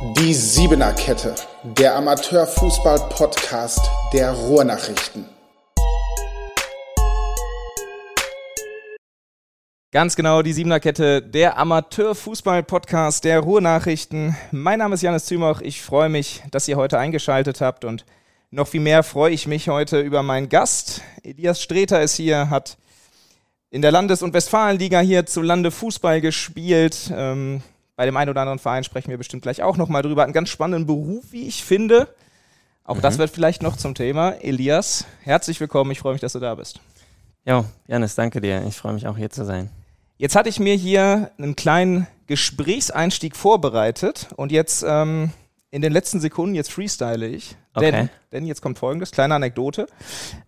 Die Siebener Kette, der Amateurfußball-Podcast der Ruhrnachrichten. Ganz genau, die Siebener Kette, der Amateurfußball-Podcast der Ruhrnachrichten. Mein Name ist Janis Zümoch. Ich freue mich, dass ihr heute eingeschaltet habt und noch viel mehr freue ich mich heute über meinen Gast. Elias Streter ist hier, hat in der Landes- und Westfalenliga hier zu Lande Fußball gespielt. Ähm, bei dem einen oder anderen Verein sprechen wir bestimmt gleich auch nochmal drüber. Einen ganz spannenden Beruf, wie ich finde. Auch mhm. das wird vielleicht noch zum Thema. Elias, herzlich willkommen. Ich freue mich, dass du da bist. Ja, Janis, danke dir. Ich freue mich auch hier zu sein. Jetzt hatte ich mir hier einen kleinen Gesprächseinstieg vorbereitet und jetzt ähm, in den letzten Sekunden, jetzt freestyle ich. Okay. Denn, denn jetzt kommt folgendes, kleine Anekdote.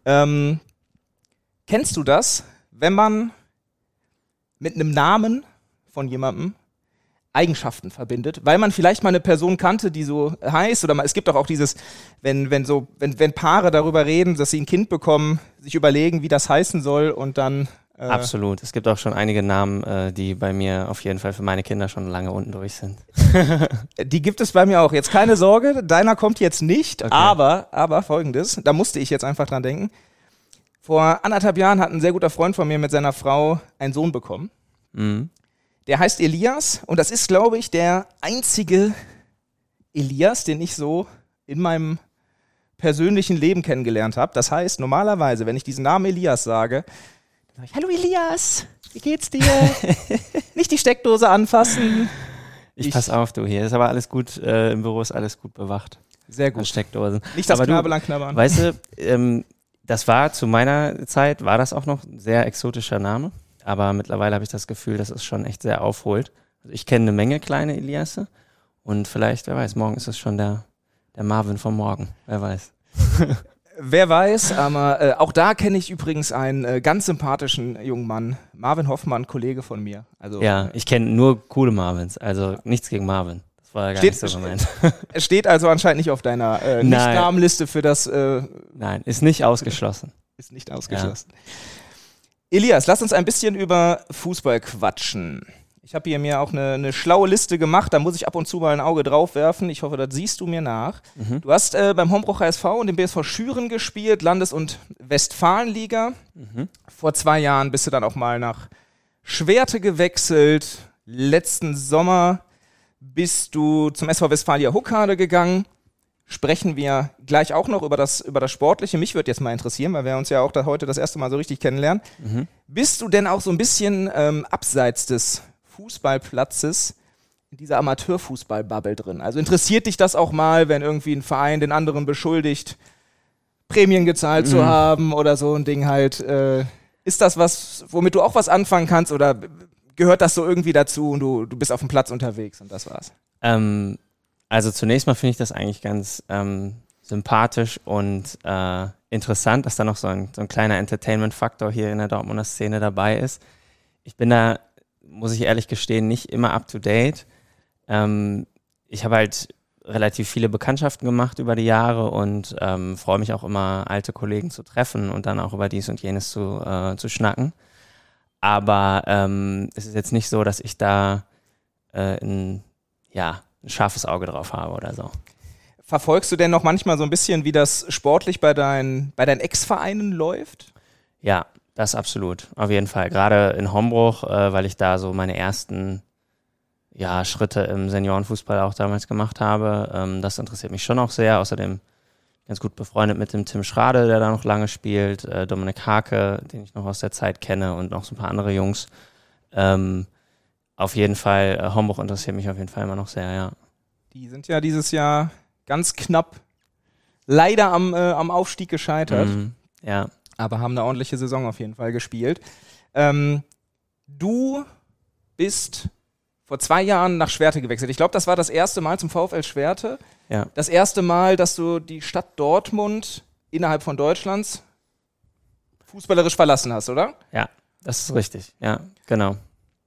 Ähm, kennst du das, wenn man mit einem Namen von jemandem Eigenschaften verbindet, weil man vielleicht mal eine Person kannte, die so heißt, oder mal, es gibt doch auch dieses, wenn, wenn so, wenn, wenn Paare darüber reden, dass sie ein Kind bekommen, sich überlegen, wie das heißen soll und dann. Äh Absolut. Es gibt auch schon einige Namen, äh, die bei mir auf jeden Fall für meine Kinder schon lange unten durch sind. die gibt es bei mir auch. Jetzt keine Sorge, deiner kommt jetzt nicht, okay. aber, aber folgendes, da musste ich jetzt einfach dran denken. Vor anderthalb Jahren hat ein sehr guter Freund von mir mit seiner Frau einen Sohn bekommen. Mhm. Der heißt Elias und das ist, glaube ich, der einzige Elias, den ich so in meinem persönlichen Leben kennengelernt habe. Das heißt, normalerweise, wenn ich diesen Namen Elias sage, dann sage ich, hallo Elias, wie geht's dir? Nicht die Steckdose anfassen. Ich, ich pass auf, du, hier ist aber alles gut, äh, im Büro ist alles gut bewacht. Sehr gut. Steckdosen. Nicht das aber Knabelang knabbern. Weißt du, ähm, das war zu meiner Zeit, war das auch noch ein sehr exotischer Name. Aber mittlerweile habe ich das Gefühl, dass es schon echt sehr aufholt. Also ich kenne eine Menge kleine Eliasse und vielleicht, wer weiß, morgen ist es schon der, der Marvin von morgen. Wer weiß. Wer weiß, aber äh, auch da kenne ich übrigens einen äh, ganz sympathischen jungen Mann, Marvin Hoffmann, Kollege von mir. Also, ja, ich kenne nur coole Marvins, also nichts gegen Marvin. Das war ja gar steht, nicht so gemeint. Es steht also anscheinend nicht auf deiner äh, Nicht-Namenliste für das. Äh, Nein, ist nicht ausgeschlossen. Ist nicht ausgeschlossen. Ja. Elias, lass uns ein bisschen über Fußball quatschen. Ich habe hier mir auch eine, eine, schlaue Liste gemacht, da muss ich ab und zu mal ein Auge drauf werfen. Ich hoffe, das siehst du mir nach. Mhm. Du hast äh, beim Hombrucher SV und dem BSV Schüren gespielt, Landes- und Westfalenliga. Mhm. Vor zwei Jahren bist du dann auch mal nach Schwerte gewechselt. Letzten Sommer bist du zum SV Westfalia Huckade gegangen sprechen wir gleich auch noch über das, über das Sportliche. Mich würde jetzt mal interessieren, weil wir uns ja auch da heute das erste Mal so richtig kennenlernen. Mhm. Bist du denn auch so ein bisschen ähm, abseits des Fußballplatzes in dieser Amateurfußball-Bubble drin? Also interessiert dich das auch mal, wenn irgendwie ein Verein den anderen beschuldigt, Prämien gezahlt mhm. zu haben oder so ein Ding halt? Äh, ist das was, womit du auch was anfangen kannst oder gehört das so irgendwie dazu und du, du bist auf dem Platz unterwegs und das war's? Ähm also zunächst mal finde ich das eigentlich ganz ähm, sympathisch und äh, interessant, dass da noch so ein, so ein kleiner Entertainment-Faktor hier in der Dortmunder Szene dabei ist. Ich bin da, muss ich ehrlich gestehen, nicht immer up-to-date. Ähm, ich habe halt relativ viele Bekanntschaften gemacht über die Jahre und ähm, freue mich auch immer, alte Kollegen zu treffen und dann auch über dies und jenes zu, äh, zu schnacken. Aber ähm, es ist jetzt nicht so, dass ich da äh, in, ja, ein scharfes Auge drauf habe oder so. Verfolgst du denn noch manchmal so ein bisschen, wie das sportlich bei, dein, bei deinen Ex-Vereinen läuft? Ja, das absolut, auf jeden Fall. Gerade in Hombruch, äh, weil ich da so meine ersten ja, Schritte im Seniorenfußball auch damals gemacht habe. Ähm, das interessiert mich schon auch sehr. Außerdem ganz gut befreundet mit dem Tim Schrade, der da noch lange spielt, äh, Dominik Hake, den ich noch aus der Zeit kenne und noch so ein paar andere Jungs. Ähm, auf jeden Fall, äh, Homburg interessiert mich auf jeden Fall immer noch sehr, ja. Die sind ja dieses Jahr ganz knapp leider am, äh, am Aufstieg gescheitert. Mhm, ja. Aber haben eine ordentliche Saison auf jeden Fall gespielt. Ähm, du bist vor zwei Jahren nach Schwerte gewechselt. Ich glaube, das war das erste Mal zum VfL Schwerte. Ja. Das erste Mal, dass du die Stadt Dortmund innerhalb von Deutschlands fußballerisch verlassen hast, oder? Ja, das ist richtig. Ja, genau.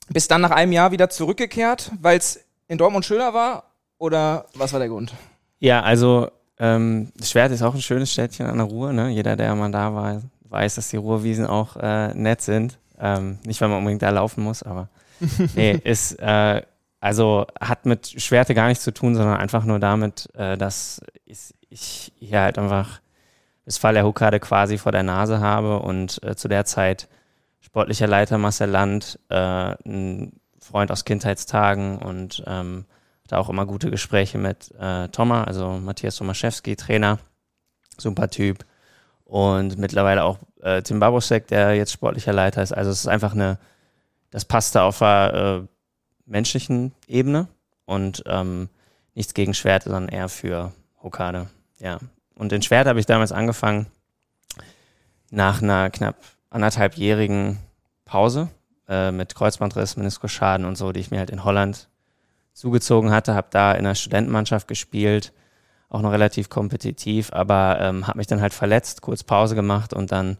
Bist dann nach einem Jahr wieder zurückgekehrt, weil es in Dortmund schöner war? Oder was war der Grund? Ja, also ähm, Schwert ist auch ein schönes Städtchen an der Ruhr. Ne? Jeder, der mal da war, weiß, dass die Ruhrwiesen auch äh, nett sind. Ähm, nicht, weil man unbedingt da laufen muss, aber nee, ist, äh, Also hat mit Schwerte gar nichts zu tun, sondern einfach nur damit, äh, dass ich, ich hier halt einfach das Fall der Hukade quasi vor der Nase habe und äh, zu der Zeit sportlicher Leiter Marcel Land, äh, ein Freund aus Kindheitstagen und ähm, da auch immer gute Gespräche mit äh, Thomas, also Matthias Tomaszewski, Trainer, super Typ und mittlerweile auch äh, Tim Babosek, der jetzt sportlicher Leiter ist. Also es ist einfach eine, das passte auf der äh, menschlichen Ebene und ähm, nichts gegen Schwerte, sondern eher für Hokade. Ja. Und in Schwert habe ich damals angefangen nach einer knapp anderthalbjährigen Pause äh, mit Kreuzbandriss, Meniskusschaden und so, die ich mir halt in Holland zugezogen hatte, habe da in der Studentenmannschaft gespielt, auch noch relativ kompetitiv, aber ähm, habe mich dann halt verletzt, kurz Pause gemacht und dann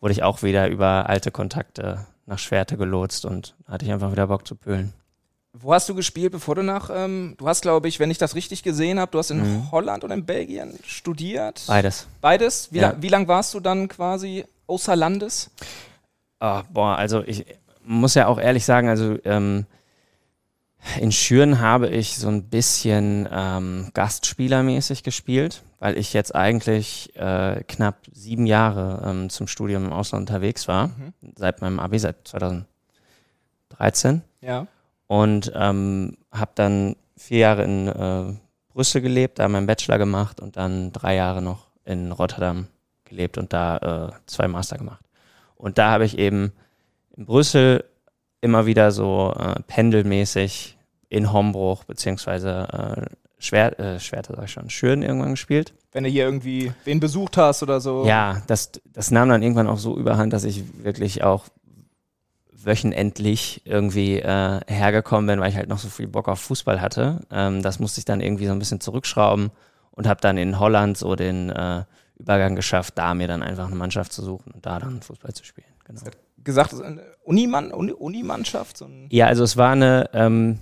wurde ich auch wieder über alte Kontakte nach Schwerte gelotst und hatte ich einfach wieder Bock zu pölen. Wo hast du gespielt, bevor du nach, ähm, du hast, glaube ich, wenn ich das richtig gesehen habe, du hast in mhm. Holland und in Belgien studiert? Beides. Beides? Wie, ja. lang, wie lang warst du dann quasi außer Landes? Oh, boah, also ich muss ja auch ehrlich sagen, also ähm, in Schüren habe ich so ein bisschen ähm, Gastspielermäßig gespielt, weil ich jetzt eigentlich äh, knapp sieben Jahre ähm, zum Studium im Ausland unterwegs war, mhm. seit meinem Abi, seit 2013. Ja. Und ähm, habe dann vier Jahre in äh, Brüssel gelebt, da meinen Bachelor gemacht und dann drei Jahre noch in Rotterdam gelebt und da äh, zwei Master gemacht. Und da habe ich eben in Brüssel immer wieder so äh, pendelmäßig in Hombruch beziehungsweise äh, Schwer, äh, Schwerte, sag ich schon, Schüren irgendwann gespielt. Wenn du hier irgendwie wen besucht hast oder so. Ja, das, das nahm dann irgendwann auch so überhand, dass ich wirklich auch wöchentlich irgendwie äh, hergekommen bin, weil ich halt noch so viel Bock auf Fußball hatte. Ähm, das musste ich dann irgendwie so ein bisschen zurückschrauben und habe dann in Holland so den äh, Übergang geschafft, da mir dann einfach eine Mannschaft zu suchen und da dann Fußball zu spielen. Genau. Gesagt, eine Unimann, Unimannschaft? Uni ja, also es war eine, ähm,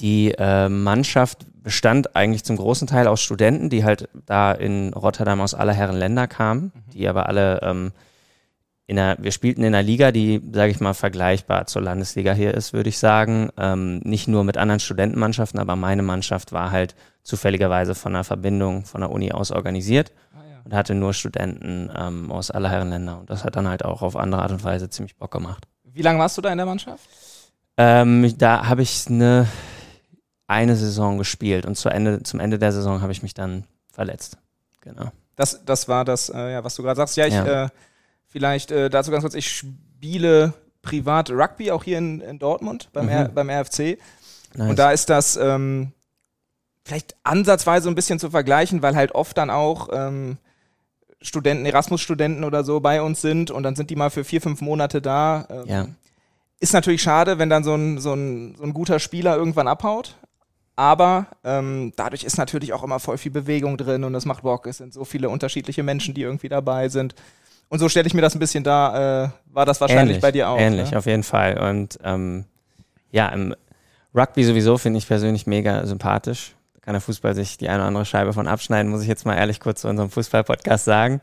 die äh, Mannschaft bestand eigentlich zum großen Teil aus Studenten, die halt da in Rotterdam aus aller Herren Länder kamen, mhm. die aber alle ähm, in der, wir spielten in einer Liga, die, sage ich mal, vergleichbar zur Landesliga hier ist, würde ich sagen. Ähm, nicht nur mit anderen Studentenmannschaften, aber meine Mannschaft war halt zufälligerweise von einer Verbindung von der Uni aus organisiert. Und hatte nur Studenten ähm, aus aller Herren Länder. Und das hat dann halt auch auf andere Art und Weise ziemlich Bock gemacht. Wie lange warst du da in der Mannschaft? Ähm, da habe ich eine, eine Saison gespielt und zu Ende, zum Ende der Saison habe ich mich dann verletzt. Genau. Das, das war das, äh, ja, was du gerade sagst. Ja, ich ja. Äh, Vielleicht äh, dazu ganz kurz, ich spiele privat Rugby, auch hier in, in Dortmund beim, mhm. R, beim RFC. Nice. Und da ist das ähm, vielleicht ansatzweise ein bisschen zu vergleichen, weil halt oft dann auch ähm, Studenten, Erasmus-Studenten oder so bei uns sind und dann sind die mal für vier, fünf Monate da. Ähm, ja. Ist natürlich schade, wenn dann so ein, so ein, so ein guter Spieler irgendwann abhaut. Aber ähm, dadurch ist natürlich auch immer voll viel Bewegung drin und es macht Bock. Es sind so viele unterschiedliche Menschen, die irgendwie dabei sind. Und so stelle ich mir das ein bisschen da. Äh, war das wahrscheinlich ähnlich, bei dir auch? Ähnlich, ne? auf jeden Fall. Und ähm, ja, im Rugby sowieso finde ich persönlich mega sympathisch. Kann der Fußball sich die eine oder andere Scheibe von abschneiden, muss ich jetzt mal ehrlich kurz zu unserem Fußball-Podcast sagen.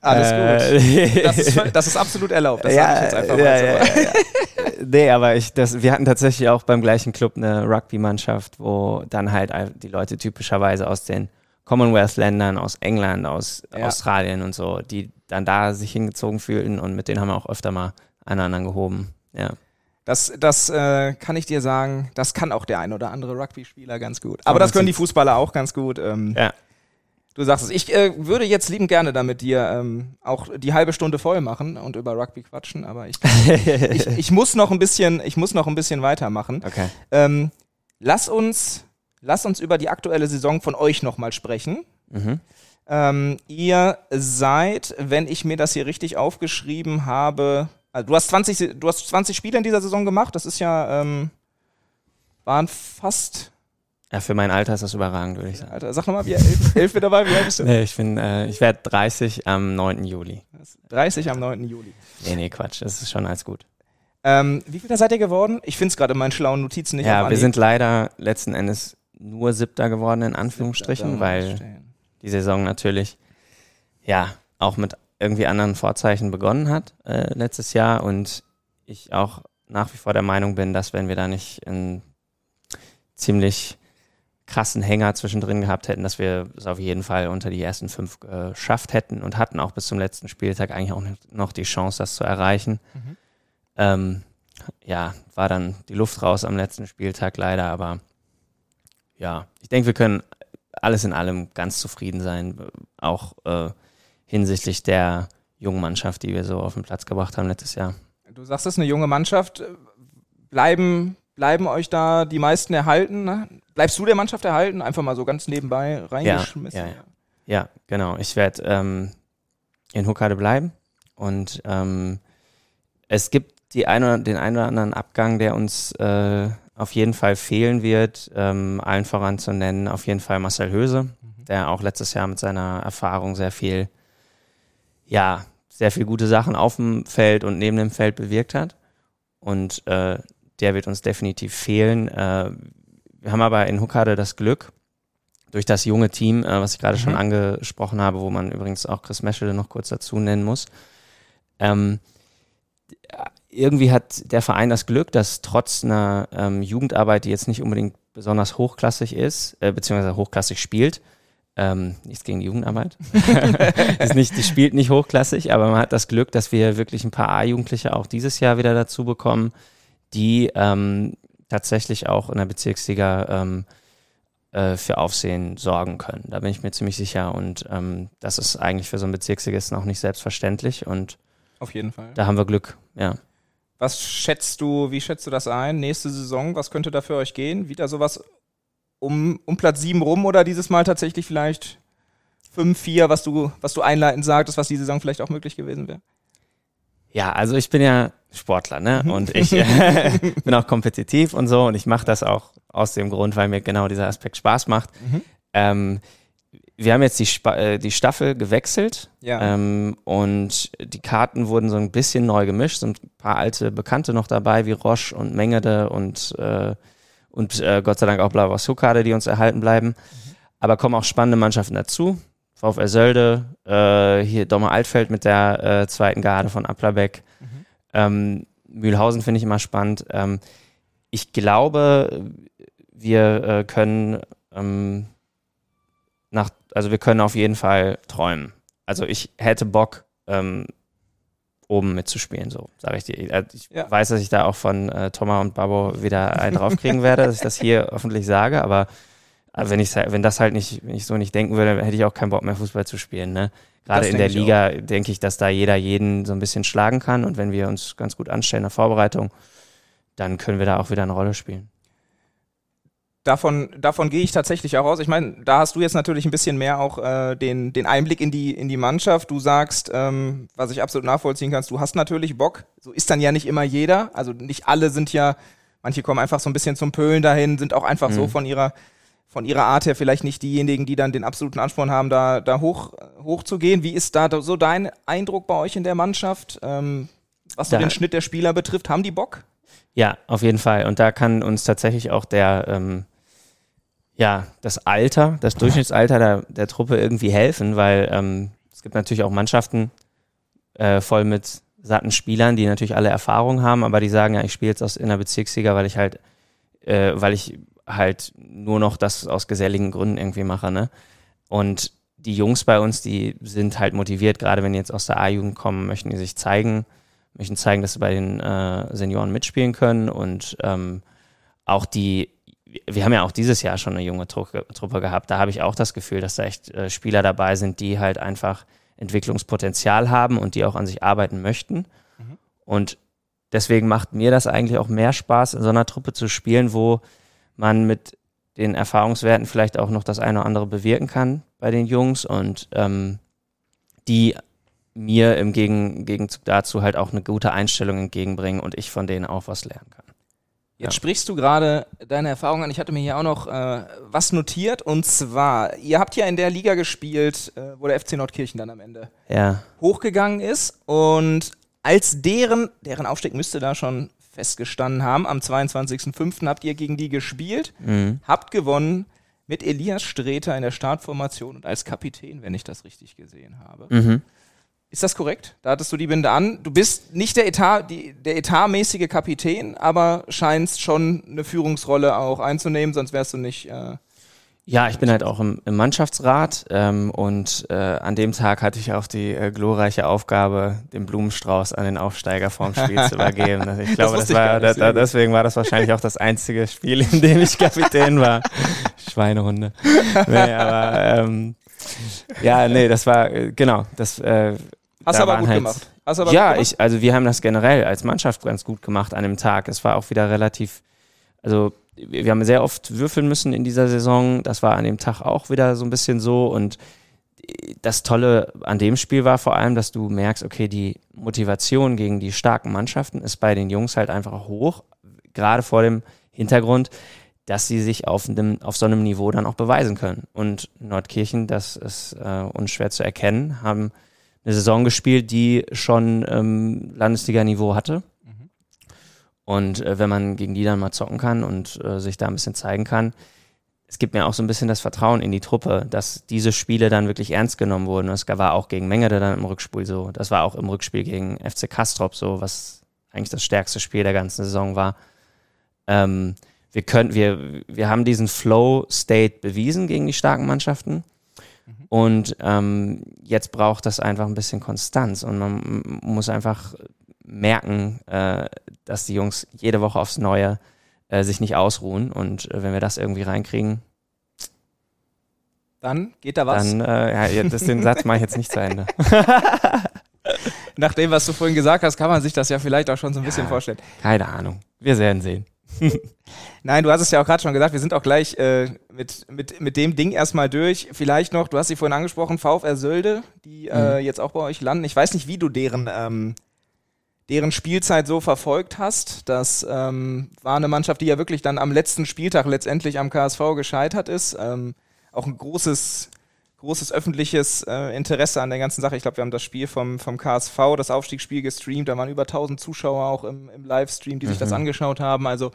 Alles äh, gut. Das ist, das ist, absolut erlaubt. Das ja, sage ich jetzt einfach ja, mal so. Ja, ja, nee, aber ich, das, wir hatten tatsächlich auch beim gleichen Club eine Rugby-Mannschaft, wo dann halt die Leute typischerweise aus den Commonwealth-Ländern, aus England, aus Australien und so, die dann da sich hingezogen fühlten und mit denen haben wir auch öfter mal einen anderen gehoben. Ja. Das, das äh, kann ich dir sagen, das kann auch der ein oder andere Rugby-Spieler ganz gut. Aber das können die Fußballer auch ganz gut. Ähm, ja. Du sagst es. Ich äh, würde jetzt lieben gerne da mit dir ähm, auch die halbe Stunde voll machen und über Rugby quatschen, aber ich, ich, ich, muss noch ein bisschen, ich muss noch ein bisschen weitermachen. Okay. Ähm, lass uns, lass uns über die aktuelle Saison von euch nochmal sprechen. Mhm. Ähm, ihr seid, wenn ich mir das hier richtig aufgeschrieben habe, also du hast 20, du hast 20 Spiele in dieser Saison gemacht, das ist ja, ähm, waren fast. Ja, für mein Alter ist das überragend, würde ich sagen. Alter, sag nochmal, wie elf, elf mit dabei, wie alt bist du? Nee, ich bin, äh, ich werde 30 am 9. Juli. 30 am 9. Juli. Nee, nee, Quatsch, das ist schon alles gut. Ähm, wie viel da seid ihr geworden? Ich finde es gerade in meinen schlauen Notizen nicht. Ja, wir sind leider letzten Endes nur Siebter geworden, in Anführungsstrichen, weil die Saison natürlich ja auch mit irgendwie anderen Vorzeichen begonnen hat äh, letztes Jahr und ich auch nach wie vor der Meinung bin, dass wenn wir da nicht in ziemlich krassen Hänger zwischendrin gehabt hätten, dass wir es auf jeden Fall unter die ersten fünf geschafft hätten und hatten auch bis zum letzten Spieltag eigentlich auch noch die Chance, das zu erreichen. Mhm. Ähm, ja, war dann die Luft raus am letzten Spieltag leider, aber ja, ich denke, wir können alles in allem ganz zufrieden sein, auch äh, hinsichtlich der jungen Mannschaft, die wir so auf den Platz gebracht haben letztes Jahr. Du sagst, es ist eine junge Mannschaft. Bleiben, bleiben euch da die meisten erhalten? Ne? Bleibst du der Mannschaft erhalten? Einfach mal so ganz nebenbei reingeschmissen? Ja, ja, ja. ja genau. Ich werde ähm, in Huckade bleiben und ähm, es gibt die eine, den einen oder anderen Abgang, der uns äh, auf jeden Fall fehlen wird, ähm, allen voran zu nennen, auf jeden Fall Marcel Höse, mhm. der auch letztes Jahr mit seiner Erfahrung sehr viel, ja, sehr viel gute Sachen auf dem Feld und neben dem Feld bewirkt hat. Und äh, der wird uns definitiv fehlen. Äh, wir haben aber in Huckade das Glück, durch das junge Team, äh, was ich gerade mhm. schon angesprochen habe, wo man übrigens auch Chris Meschede noch kurz dazu nennen muss, ähm, irgendwie hat der Verein das Glück, dass trotz einer ähm, Jugendarbeit, die jetzt nicht unbedingt besonders hochklassig ist, äh, beziehungsweise hochklassig spielt, ähm, nichts gegen die Jugendarbeit. nicht, die spielt nicht hochklassig, aber man hat das Glück, dass wir wirklich ein paar A-Jugendliche auch dieses Jahr wieder dazu bekommen, die ähm, tatsächlich auch in der Bezirksliga ähm, äh, für Aufsehen sorgen können. Da bin ich mir ziemlich sicher. Und ähm, das ist eigentlich für so einen Bezirksligisten auch nicht selbstverständlich. Und auf jeden Fall. Da haben wir Glück, ja. Was schätzt du, wie schätzt du das ein? Nächste Saison, was könnte da für euch gehen? Wieder sowas um, um Platz 7 rum oder dieses Mal tatsächlich vielleicht 5, 4, was du, was du einleitend sagtest, was die Saison vielleicht auch möglich gewesen wäre? Ja, also ich bin ja Sportler, ne? Mhm. Und ich äh, bin auch kompetitiv und so und ich mache das auch aus dem Grund, weil mir genau dieser Aspekt Spaß macht. Mhm. Ähm, wir haben jetzt die, Sp äh, die Staffel gewechselt ja. ähm, und die Karten wurden so ein bisschen neu gemischt. Sind ein paar alte Bekannte noch dabei, wie Roche und Mengede und, äh, und äh, Gott sei Dank auch Blavos Hukade, die uns erhalten bleiben. Mhm. Aber kommen auch spannende Mannschaften dazu. VfL Sölde, äh, hier Dommer Altfeld mit der äh, zweiten Garde von Applerbeck. Mhm. Ähm, Mühlhausen finde ich immer spannend. Ähm, ich glaube, wir äh, können ähm, nach, also wir können auf jeden Fall träumen. Also ich hätte Bock, ähm, oben mitzuspielen, so sage ich dir. Äh, ich ja. weiß, dass ich da auch von äh, Thomas und Babo wieder einen draufkriegen werde, dass ich das hier öffentlich sage, aber äh, wenn ich wenn das halt nicht, wenn ich so nicht denken würde, hätte ich auch keinen Bock mehr Fußball zu spielen. Ne? Gerade in der Liga denke ich, dass da jeder jeden so ein bisschen schlagen kann und wenn wir uns ganz gut anstellen in der Vorbereitung, dann können wir da auch wieder eine Rolle spielen davon, davon gehe ich tatsächlich auch aus. Ich meine, da hast du jetzt natürlich ein bisschen mehr auch äh, den, den Einblick in die, in die Mannschaft. Du sagst, ähm, was ich absolut nachvollziehen kannst, du hast natürlich Bock. So ist dann ja nicht immer jeder. Also nicht alle sind ja, manche kommen einfach so ein bisschen zum Pölen dahin, sind auch einfach mhm. so von ihrer, von ihrer Art her vielleicht nicht diejenigen, die dann den absoluten Ansporn haben, da, da hoch, hoch zu gehen. Wie ist da so dein Eindruck bei euch in der Mannschaft? Ähm, was so den Schnitt der Spieler betrifft, haben die Bock? Ja, auf jeden Fall. Und da kann uns tatsächlich auch der, ähm, ja, das Alter, das Durchschnittsalter der, der Truppe irgendwie helfen, weil ähm, es gibt natürlich auch Mannschaften äh, voll mit satten Spielern, die natürlich alle Erfahrung haben, aber die sagen, ja, ich spiele jetzt aus in der Bezirksliga, weil ich halt, äh, weil ich halt nur noch das aus geselligen Gründen irgendwie mache, ne? Und die Jungs bei uns, die sind halt motiviert, gerade wenn die jetzt aus der A-Jugend kommen, möchten die sich zeigen, möchten zeigen, dass sie bei den äh, Senioren mitspielen können und ähm, auch die wir haben ja auch dieses Jahr schon eine junge Truppe gehabt. Da habe ich auch das Gefühl, dass da echt äh, Spieler dabei sind, die halt einfach Entwicklungspotenzial haben und die auch an sich arbeiten möchten. Mhm. Und deswegen macht mir das eigentlich auch mehr Spaß, in so einer Truppe zu spielen, wo man mit den Erfahrungswerten vielleicht auch noch das eine oder andere bewirken kann bei den Jungs und ähm, die mir im Gegenzug dazu halt auch eine gute Einstellung entgegenbringen und ich von denen auch was lernen kann. Jetzt ja. sprichst du gerade deine Erfahrungen an. Ich hatte mir hier auch noch äh, was notiert. Und zwar, ihr habt ja in der Liga gespielt, äh, wo der FC Nordkirchen dann am Ende ja. hochgegangen ist. Und als deren, deren Aufstieg müsste da schon festgestanden haben, am 22.05. habt ihr gegen die gespielt, mhm. habt gewonnen mit Elias Streter in der Startformation und als Kapitän, wenn ich das richtig gesehen habe. Mhm. Ist das korrekt? Da hattest du die Binde an. Du bist nicht der, Etat, die, der etatmäßige Kapitän, aber scheinst schon eine Führungsrolle auch einzunehmen, sonst wärst du nicht. Äh ja, ich bin halt auch im, im Mannschaftsrat ähm, und äh, an dem Tag hatte ich auch die äh, glorreiche Aufgabe, den Blumenstrauß an den Aufsteiger vorm Spiel zu übergeben. Also ich glaube, das, das war, da, da, deswegen war das wahrscheinlich auch das einzige Spiel, in dem ich Kapitän war. Schweinehunde. Nee, aber ähm, ja, nee, das war äh, genau. Das äh, Hast du aber gut halt, gemacht. Hast aber ja, gut gemacht? ich, also wir haben das generell als Mannschaft ganz gut gemacht an dem Tag. Es war auch wieder relativ, also wir haben sehr oft würfeln müssen in dieser Saison. Das war an dem Tag auch wieder so ein bisschen so. Und das Tolle an dem Spiel war vor allem, dass du merkst, okay, die Motivation gegen die starken Mannschaften ist bei den Jungs halt einfach hoch. Gerade vor dem Hintergrund, dass sie sich auf, dem, auf so einem Niveau dann auch beweisen können. Und Nordkirchen, das ist äh, unschwer zu erkennen, haben eine Saison gespielt, die schon ähm, Landesliga-Niveau hatte. Mhm. Und äh, wenn man gegen die dann mal zocken kann und äh, sich da ein bisschen zeigen kann, es gibt mir auch so ein bisschen das Vertrauen in die Truppe, dass diese Spiele dann wirklich ernst genommen wurden. Das war auch gegen Mengede dann im Rückspiel so. Das war auch im Rückspiel gegen FC Kastrop so, was eigentlich das stärkste Spiel der ganzen Saison war. Ähm, wir können, wir, wir haben diesen Flow-State bewiesen gegen die starken Mannschaften. Mhm. Und ähm, jetzt braucht das einfach ein bisschen Konstanz und man muss einfach merken, äh, dass die Jungs jede Woche aufs Neue äh, sich nicht ausruhen. Und äh, wenn wir das irgendwie reinkriegen, dann geht da was. Dann, äh, ja, das, den Satz mache ich jetzt nicht zu Ende. Nach dem, was du vorhin gesagt hast, kann man sich das ja vielleicht auch schon so ein bisschen vorstellen. Keine Ahnung. Wir werden sehen. Nein, du hast es ja auch gerade schon gesagt, wir sind auch gleich äh, mit, mit, mit dem Ding erstmal durch. Vielleicht noch, du hast sie vorhin angesprochen, VfR Sölde, die äh, mhm. jetzt auch bei euch landen. Ich weiß nicht, wie du deren, ähm, deren Spielzeit so verfolgt hast. Das ähm, war eine Mannschaft, die ja wirklich dann am letzten Spieltag letztendlich am KSV gescheitert ist. Ähm, auch ein großes, großes öffentliches äh, Interesse an der ganzen Sache. Ich glaube, wir haben das Spiel vom, vom KSV, das Aufstiegsspiel gestreamt. Da waren über 1000 Zuschauer auch im, im Livestream, die sich das mhm. angeschaut haben. Also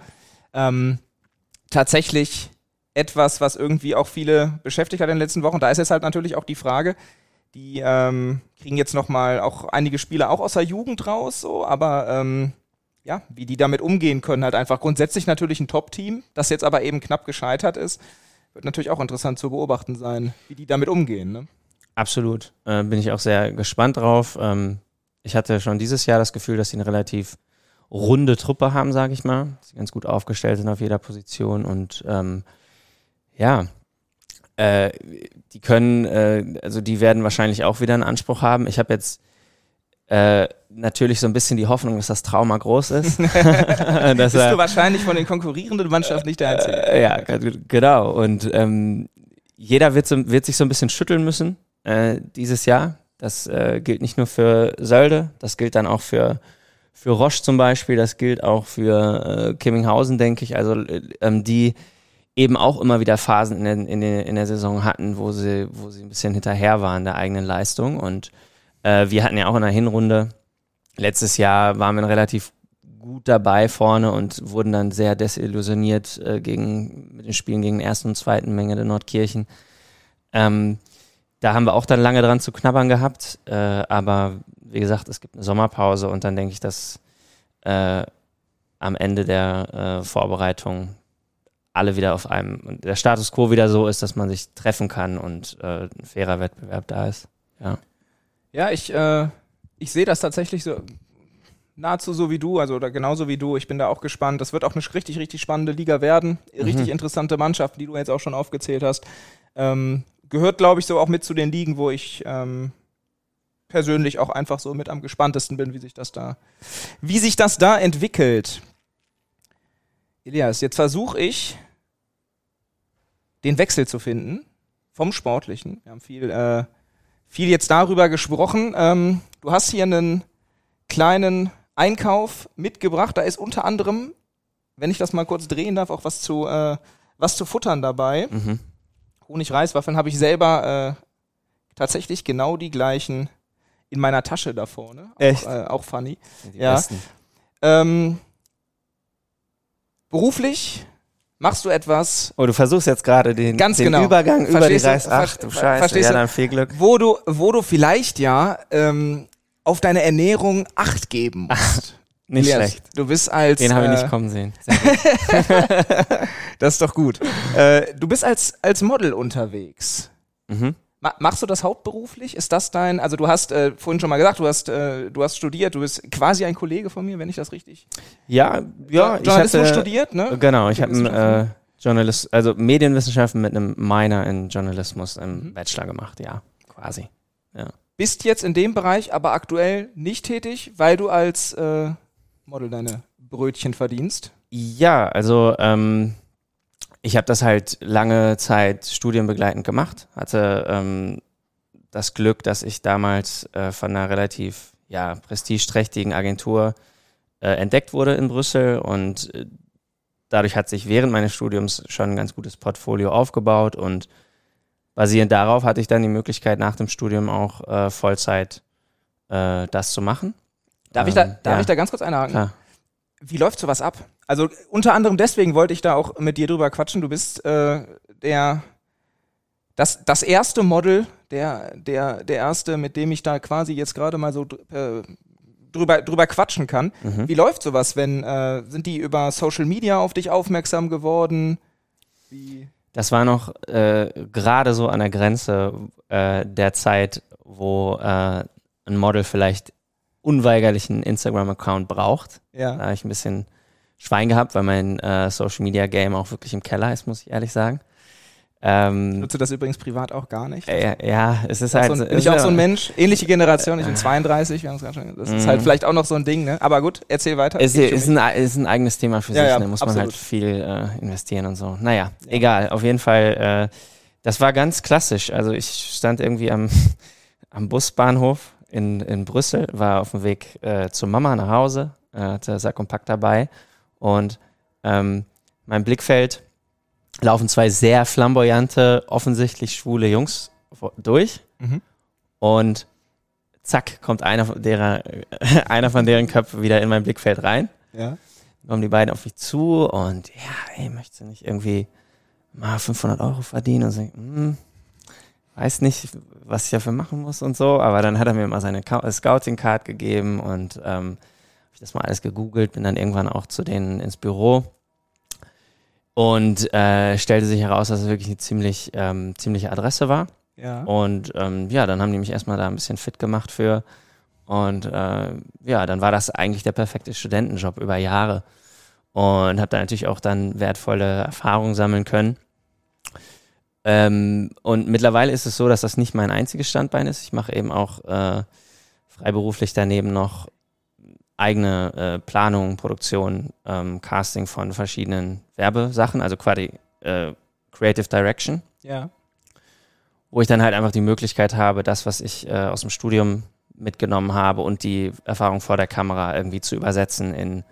ähm, tatsächlich etwas, was irgendwie auch viele beschäftigt hat in den letzten Wochen. Da ist jetzt halt natürlich auch die Frage, die ähm, kriegen jetzt nochmal auch einige Spieler auch aus der Jugend raus, so, aber ähm, ja, wie die damit umgehen können, halt einfach grundsätzlich natürlich ein Top-Team, das jetzt aber eben knapp gescheitert ist, wird natürlich auch interessant zu beobachten sein, wie die damit umgehen. Ne? Absolut. Äh, bin ich auch sehr gespannt drauf. Ähm, ich hatte schon dieses Jahr das Gefühl, dass sie eine relativ runde Truppe haben, sage ich mal. Sie ganz gut aufgestellt sind auf jeder Position und ähm, ja, äh, die können, äh, also die werden wahrscheinlich auch wieder einen Anspruch haben. Ich habe jetzt äh, natürlich so ein bisschen die Hoffnung, dass das Trauma groß ist. Bist du wahrscheinlich von den konkurrierenden Mannschaften nicht der Einzige. Äh, ja, genau. Und ähm, jeder wird, so, wird sich so ein bisschen schütteln müssen äh, dieses Jahr. Das äh, gilt nicht nur für Sölde, das gilt dann auch für für Roche zum Beispiel, das gilt auch für äh, Kimminghausen, denke ich, also äh, ähm, die eben auch immer wieder Phasen in der, in, der, in der Saison hatten, wo sie, wo sie ein bisschen hinterher waren der eigenen Leistung. Und äh, wir hatten ja auch in der Hinrunde, letztes Jahr waren wir relativ gut dabei vorne und wurden dann sehr desillusioniert äh, gegen, mit den Spielen gegen den ersten und zweiten Menge der Nordkirchen. Ähm, da haben wir auch dann lange dran zu knabbern gehabt, äh, aber wie gesagt, es gibt eine Sommerpause und dann denke ich, dass äh, am Ende der äh, Vorbereitung alle wieder auf einem, der Status quo wieder so ist, dass man sich treffen kann und äh, ein fairer Wettbewerb da ist. Ja, ja ich, äh, ich sehe das tatsächlich so nahezu so wie du, also oder genauso wie du. Ich bin da auch gespannt. Das wird auch eine richtig, richtig spannende Liga werden. Richtig mhm. interessante Mannschaften, die du jetzt auch schon aufgezählt hast. Ähm, gehört, glaube ich, so auch mit zu den Ligen, wo ich ähm, persönlich auch einfach so mit am gespanntesten bin, wie sich das da, wie sich das da entwickelt. Elias, jetzt versuche ich, den Wechsel zu finden vom Sportlichen. Wir haben viel, äh, viel jetzt darüber gesprochen. Ähm, du hast hier einen kleinen Einkauf mitgebracht. Da ist unter anderem, wenn ich das mal kurz drehen darf, auch was zu, äh, was zu futtern dabei. Mhm. Honig-Reiswaffeln habe ich selber äh, tatsächlich genau die gleichen in meiner Tasche da vorne. Echt? Auch, äh, auch funny. Ja. Ähm, beruflich machst du etwas. Oh, du versuchst jetzt gerade den, ganz den genau. Übergang verstehst über die Reis. Ach du Scheiße, verstehst ja, dann viel Glück. Wo du, wo du vielleicht ja ähm, auf deine Ernährung Acht geben musst. Nicht Elias, schlecht. Du bist als. Den habe ich äh, nicht kommen sehen. Das ist doch gut. äh, du bist als, als Model unterwegs. mhm. Ma machst du das hauptberuflich? Ist das dein, also du hast äh, vorhin schon mal gesagt, du hast, äh, du hast studiert, du bist quasi ein Kollege von mir, wenn ich das richtig. Ja, ja. ich Journalismus hatte- studiert, ne? Genau, ich habe einen äh, Journalist, also Medienwissenschaften mit einem Minor in Journalismus im Mhm. Bachelor gemacht, ja, quasi. Bist jetzt in dem Bereich aber aktuell nicht tätig, weil du als äh, Model deine Brötchen verdienst. Ja, also ähm, ich habe das halt lange Zeit studienbegleitend gemacht, hatte ähm, das Glück, dass ich damals äh, von einer relativ ja, prestigeträchtigen Agentur äh, entdeckt wurde in Brüssel und äh, dadurch hat sich während meines Studiums schon ein ganz gutes Portfolio aufgebaut und basierend darauf hatte ich dann die Möglichkeit, nach dem Studium auch äh, Vollzeit äh, das zu machen. Darf, ich, da, Ähm, darf ja. ich da ganz kurz einhaken? Klar. Wie läuft sowas ab? Also unter anderem deswegen wollte ich da auch mit dir drüber quatschen. Du bist äh, der das, das erste Model, der, der, der erste, mit dem ich da quasi jetzt gerade mal so äh, drüber, drüber quatschen kann. Mhm. Wie läuft sowas, wenn äh, sind die über Social Media auf dich aufmerksam geworden? Wie? Das war noch äh, gerade so an der Grenze äh, der Zeit, wo ein Model vielleicht unweigerlich einen Instagram-Account braucht. Da Ja. habe ich ein bisschen Schwein gehabt, weil mein äh, Social-Media-Game auch wirklich im Keller ist, muss ich ehrlich sagen. Ähm, Nutze das übrigens privat auch gar nicht. äh, ja, es ist Auch halt. so ein, bin ich ist auch so ein ja- Mensch, ähnliche Generation, ich bin 32, wir haben es gerade schon, das ist Mhm. halt vielleicht auch noch so ein Ding, ne? Aber gut, erzähl weiter. Ist, schon ein, ist ein eigenes Thema für Ja, sich, ja, da muss man absolut. halt viel äh, investieren und so. Naja, egal, auf jeden Fall, äh, das war ganz klassisch. Also ich stand irgendwie am, am Busbahnhof in, in Brüssel, war auf dem Weg äh, zur Mama nach Hause, äh, hatte Sack und Pack dabei und ähm, mein Blickfeld laufen zwei sehr flamboyante, offensichtlich schwule Jungs durch Mhm. und zack, kommt einer von, derer, einer von deren Köpfen wieder in mein Blickfeld rein Ja. kommen die beiden auf mich zu und ja, ey, möchtest du nicht irgendwie mal 500 Euro verdienen? Und so, hm, weiß nicht, was ich dafür machen muss und so, aber dann hat er mir mal seine Ka- Scouting-Card gegeben und ähm, habe ich das mal alles gegoogelt, bin dann irgendwann auch zu denen ins Büro und äh, stellte sich heraus, dass es wirklich eine ziemlich, ähm, ziemliche Adresse war. Ja. Und ähm, ja, dann haben die mich erstmal da ein bisschen fit gemacht für. Und äh, ja, dann war das eigentlich der perfekte Studentenjob über Jahre. Und habe da natürlich auch dann wertvolle Erfahrungen sammeln können. Ähm, und mittlerweile ist es so, dass das nicht mein einziges Standbein ist. Ich mache eben auch äh, freiberuflich daneben noch eigene äh, Planung, Produktion, ähm, Casting von verschiedenen Werbesachen, also quasi äh, Creative Direction Ja. wo ich dann halt einfach die Möglichkeit habe, das, was ich äh, aus dem Studium mitgenommen habe und die Erfahrung vor der Kamera irgendwie zu übersetzen in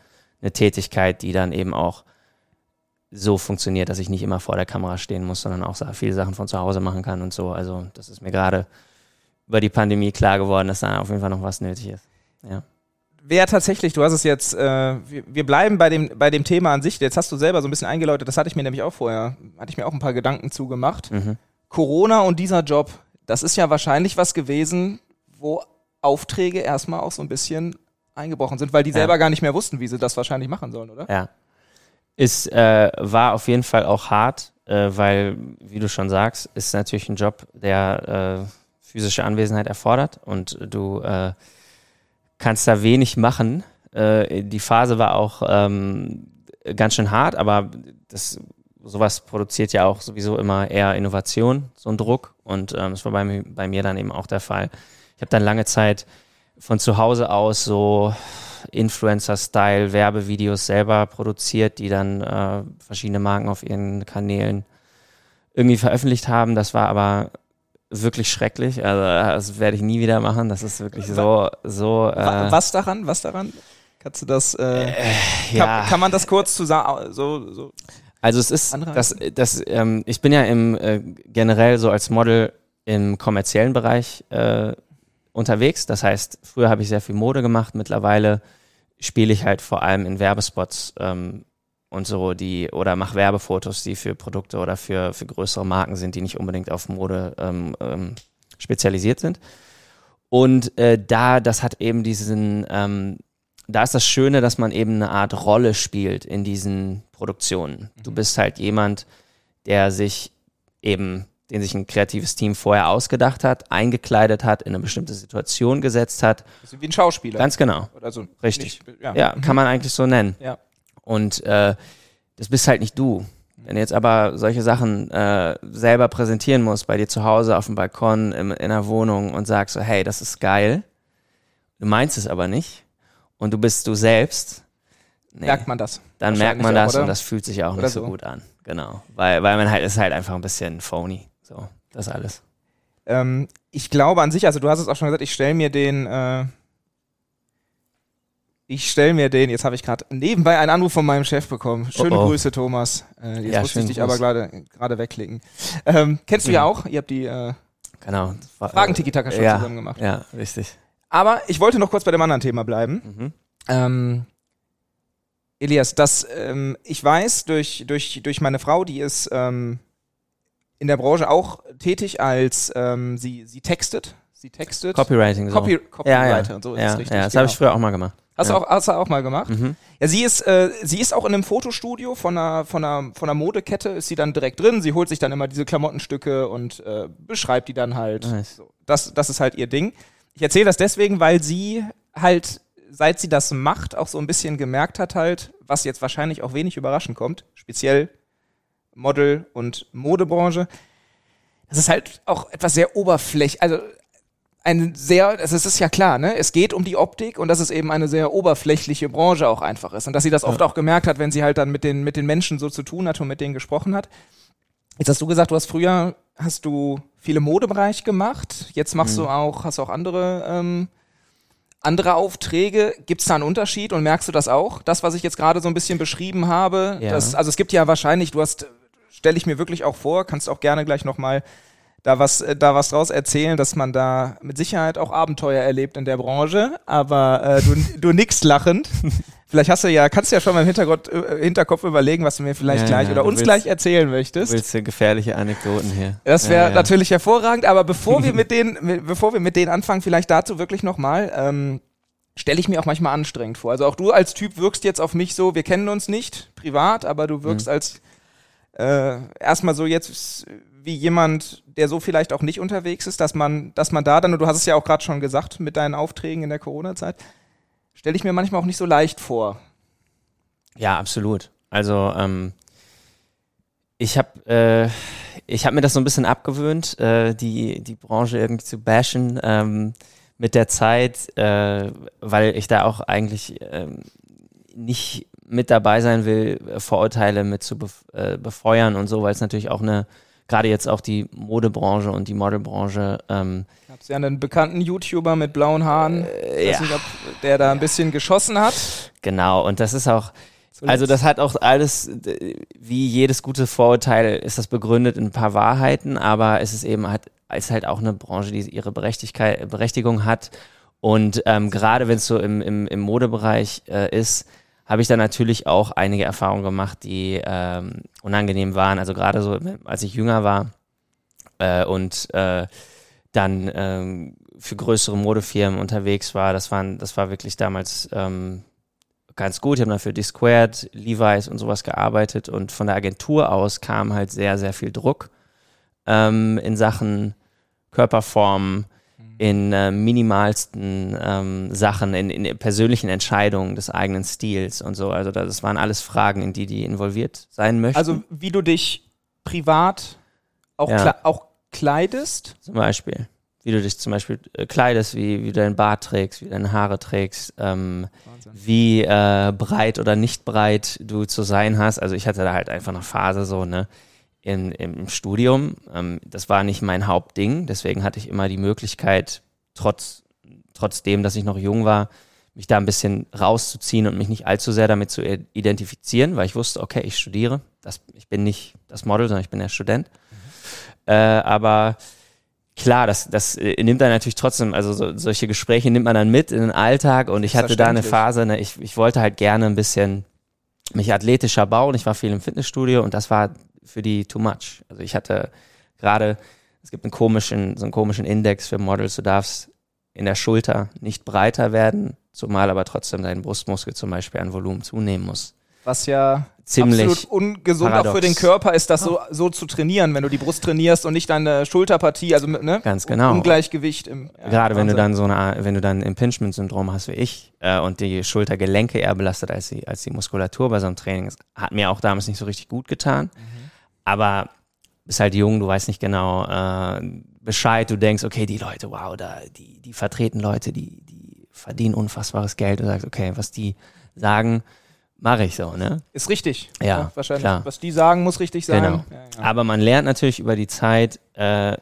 eine Tätigkeit, die dann eben auch so funktioniert, dass ich nicht immer vor der Kamera stehen muss, sondern auch viele Sachen von zu Hause machen kann und so. Also das ist mir gerade über die Pandemie klar geworden, dass da auf jeden Fall noch was nötig ist. Wer tatsächlich, du hast es jetzt, äh, wir, wir bleiben bei dem, bei dem Thema an sich. Jetzt hast du selber so ein bisschen eingeläutet, das hatte ich mir nämlich auch vorher, hatte ich mir auch ein paar Gedanken zugemacht. Mhm. Corona und dieser Job, das ist ja wahrscheinlich was gewesen, wo Aufträge erstmal auch so ein bisschen eingebrochen sind, weil die Ja. selber gar nicht mehr wussten, wie sie das wahrscheinlich machen sollen, oder? Ja. Es äh, war auf jeden Fall auch hart, äh, weil, wie du schon sagst, ist natürlich ein Job, der äh, physische Anwesenheit erfordert und du äh, kannst da wenig machen. Äh, die Phase war auch ähm, ganz schön hart, aber das, sowas produziert ja auch sowieso immer eher Innovation, so ein Druck. Und ähm, das war bei, bei mir dann eben auch der Fall. Ich habe dann lange Zeit von zu Hause aus so Influencer-Style Werbevideos selber produziert, die dann äh, verschiedene Marken auf ihren Kanälen irgendwie veröffentlicht haben. Das war aber wirklich schrecklich. Also das werde ich nie wieder machen. Das ist wirklich so, so. Äh, was daran? Was daran? Kannst du das, äh, ja. kann, kann man das kurz zusammen, so, so, Also es ist, Andere das, das, ähm, ich bin ja im äh, generell so als Model im kommerziellen Bereich äh, unterwegs. Das heißt, früher habe ich sehr viel Mode gemacht. Mittlerweile spiele ich halt vor allem in Werbespots ähm, und so die oder mache Werbefotos, die für Produkte oder für, für größere Marken sind, die nicht unbedingt auf Mode ähm, ähm, spezialisiert sind. Und äh, da, das hat eben diesen, ähm, da ist das Schöne, dass man eben eine Art Rolle spielt in diesen Produktionen. Du bist halt jemand, der sich eben, den sich ein kreatives Team vorher ausgedacht hat, eingekleidet hat, in eine bestimmte Situation gesetzt hat. Also wie ein Schauspieler. Ganz genau. Oder so. Richtig. Nicht, ja. Ja, kann man eigentlich so nennen. Ja. Und äh, das bist halt nicht du. Wenn du jetzt aber solche Sachen äh, selber präsentieren musst, bei dir zu Hause auf dem Balkon, im, in der Wohnung und sagst so, hey, das ist geil, du meinst es aber nicht und du bist du selbst, nee, Merkt man das. dann merkt man das auch, und das fühlt sich auch Oder nicht so so. gut an. Genau. Weil, weil man halt, ist halt einfach ein bisschen phony. So, das alles. Ähm, ich glaube an sich, also du hast es auch schon gesagt, ich stelle mir den, äh, ich stelle mir den, jetzt habe ich gerade nebenbei einen Anruf von meinem Chef bekommen. Schöne Oh, oh. Grüße, Thomas. Äh, jetzt Ja, musste ich dich Gruß. aber gerade wegklicken. Ähm, kennst du ja Mhm. auch, ihr habt die äh, Genau. War- Fragen-Tiki-Taka schon ja, zusammen gemacht. Ja, richtig. Aber ich wollte noch kurz bei dem anderen Thema bleiben. Mhm. Ähm, Elias, das, ähm, ich weiß durch, durch, durch meine Frau, die ist ähm, in der Branche auch tätig als ähm, sie, sie textet. Sie textet. Copywriting. So. Copy, Copywriter ja. und so ist ja, richtig. ja, das genau. habe ich früher auch mal gemacht. hast, ja. du auch, hast du auch mal gemacht? Mhm. Ja, sie ist, äh, sie ist auch in einem Fotostudio von einer, von, einer, von einer Modekette, ist sie dann direkt drin. Sie holt sich dann immer diese Klamottenstücke und äh, beschreibt die dann halt. Nice. So, das, das ist halt ihr Ding. Ich erzähle das deswegen, weil sie halt, seit sie das macht, auch so ein bisschen gemerkt hat halt, was jetzt wahrscheinlich auch wenig überraschend kommt, speziell Model- und Modebranche. Das ist halt auch etwas sehr oberflächlich, also ein sehr, es ist ja klar, ne? Es geht um die Optik und dass es eben eine sehr oberflächliche Branche auch einfach ist. Und dass sie das oft auch gemerkt hat, wenn sie halt dann mit den, mit den Menschen so zu tun hat und mit denen gesprochen hat. Jetzt hast du gesagt, du hast früher, hast du viele Modebereich gemacht. Jetzt machst Mhm. du auch, hast auch andere, ähm, andere Aufträge. Gibt es da einen Unterschied und merkst du das auch? Das, was ich jetzt gerade so ein bisschen beschrieben habe. Ja. Das, also es gibt ja wahrscheinlich, du hast, stelle ich mir wirklich auch vor, kannst auch gerne gleich nochmal da was, äh, da was draus erzählen, dass man da mit Sicherheit auch Abenteuer erlebt in der Branche, aber äh, du, du nix lachend. Vielleicht hast du ja, kannst du ja schon mal im Hintergrund, äh, Hinterkopf überlegen, was du mir vielleicht Ja, gleich ja, oder du uns willst- gleich erzählen Du möchtest. willst hier gefährliche Anekdoten hier. Das wäre Ja, natürlich hervorragend, aber bevor wir mit denen, bevor wir mit denen anfangen, vielleicht dazu wirklich nochmal, ähm, stelle ich mir auch manchmal anstrengend vor. Also auch du als Typ wirkst jetzt auf mich so, wir kennen uns nicht privat, aber du wirkst als äh, erstmal so jetzt wie jemand, der so vielleicht auch nicht unterwegs ist, dass man, dass man da dann, und du hast es ja auch gerade schon gesagt, mit deinen Aufträgen in der Corona-Zeit, stelle ich mir manchmal auch nicht so leicht vor. Ja, absolut. Also ähm, ich habe äh, ich mir das so ein bisschen abgewöhnt, äh, die die Branche irgendwie zu bashen ähm, mit der Zeit, äh, weil ich da auch eigentlich ähm, nicht mit dabei sein will, äh, Vorurteile mit zu bef äh, befeuern und so, weil es natürlich auch eine gerade jetzt auch die Modebranche und die Modelbranche ähm, Ich habe ja einen bekannten YouTuber mit blauen Haaren, äh, ja nicht, ob der da ein bisschen geschossen hat. genau und das ist auch. Also das hat auch alles, wie jedes gute Vorurteil, ist das begründet in ein paar Wahrheiten, aber es ist eben halt, es ist halt auch eine Branche, die ihre Berechtigkeit, Berechtigung hat. Und ähm, gerade wenn es so im, im, im Modebereich äh, ist, habe ich da natürlich auch einige Erfahrungen gemacht, die ähm, unangenehm waren. Also gerade so, als ich jünger war äh, und äh, dann ähm, für größere Modefirmen unterwegs war, das waren, das war wirklich damals ähm, ganz gut. Ich habe dann für Disquared, Levi's und sowas gearbeitet und von der Agentur aus kam halt sehr, sehr viel Druck ähm, in Sachen Körperform, in äh, minimalsten ähm, Sachen, in, in persönlichen Entscheidungen des eigenen Stils und so. Also das waren alles Fragen, in die die involviert sein möchten. Also wie du dich privat auch, Ja. kle auch kleidest. Zum Beispiel. Wie du dich zum Beispiel äh, kleidest, wie, wie du deinen Bart trägst, wie du deine Haare trägst, ähm, wie äh, breit oder nicht breit du zu sein hast. Also ich hatte da halt einfach eine Phase so, ne, in, im Studium. Ähm, das war nicht mein Hauptding, deswegen hatte ich immer die Möglichkeit, trotz, trotzdem, dass ich noch jung war, mich da ein bisschen rauszuziehen und mich nicht allzu sehr damit zu identifizieren, weil ich wusste, okay, ich studiere. Das, ich bin nicht das Model, sondern ich bin der Student. Äh, aber klar, das, das äh, nimmt dann natürlich trotzdem, also so, solche Gespräche nimmt man dann mit in den Alltag und ich hatte da eine. Phase, ne, ich, ich wollte halt gerne ein bisschen mich athletischer bauen. Ich war viel im Fitnessstudio und das war für die too much. Also ich hatte gerade, es gibt einen komischen, so einen komischen Index für Models, du darfst in der Schulter nicht breiter werden, zumal aber trotzdem dein Brustmuskel zum Beispiel an Volumen zunehmen muss. Was ja Ziemlich absolut ungesund auch für paradox. den Körper ist, das so, so zu trainieren, wenn du die Brust trainierst und nicht deine Schulterpartie, also mit, ne? Ganz genau. Ungleichgewicht im. ja, Gerade wenn du dann so eine, wenn du dann Impingement-Syndrom hast wie ich äh, und die Schultergelenke eher belastet als die, als die Muskulatur bei so einem Training, das hat mir auch damals nicht so richtig gut getan. Aber bist halt jung, du weißt nicht genau äh, Bescheid, du denkst, okay, die Leute, wow, da, die, die vertreten Leute, die, die verdienen unfassbares Geld. Du sagst, okay, was die sagen, mache ich so, ne? Ist richtig. Ja, wahrscheinlich. klar. Was die sagen, muss richtig sein. Genau. Ja, ja. Aber man lernt natürlich über die Zeit, äh,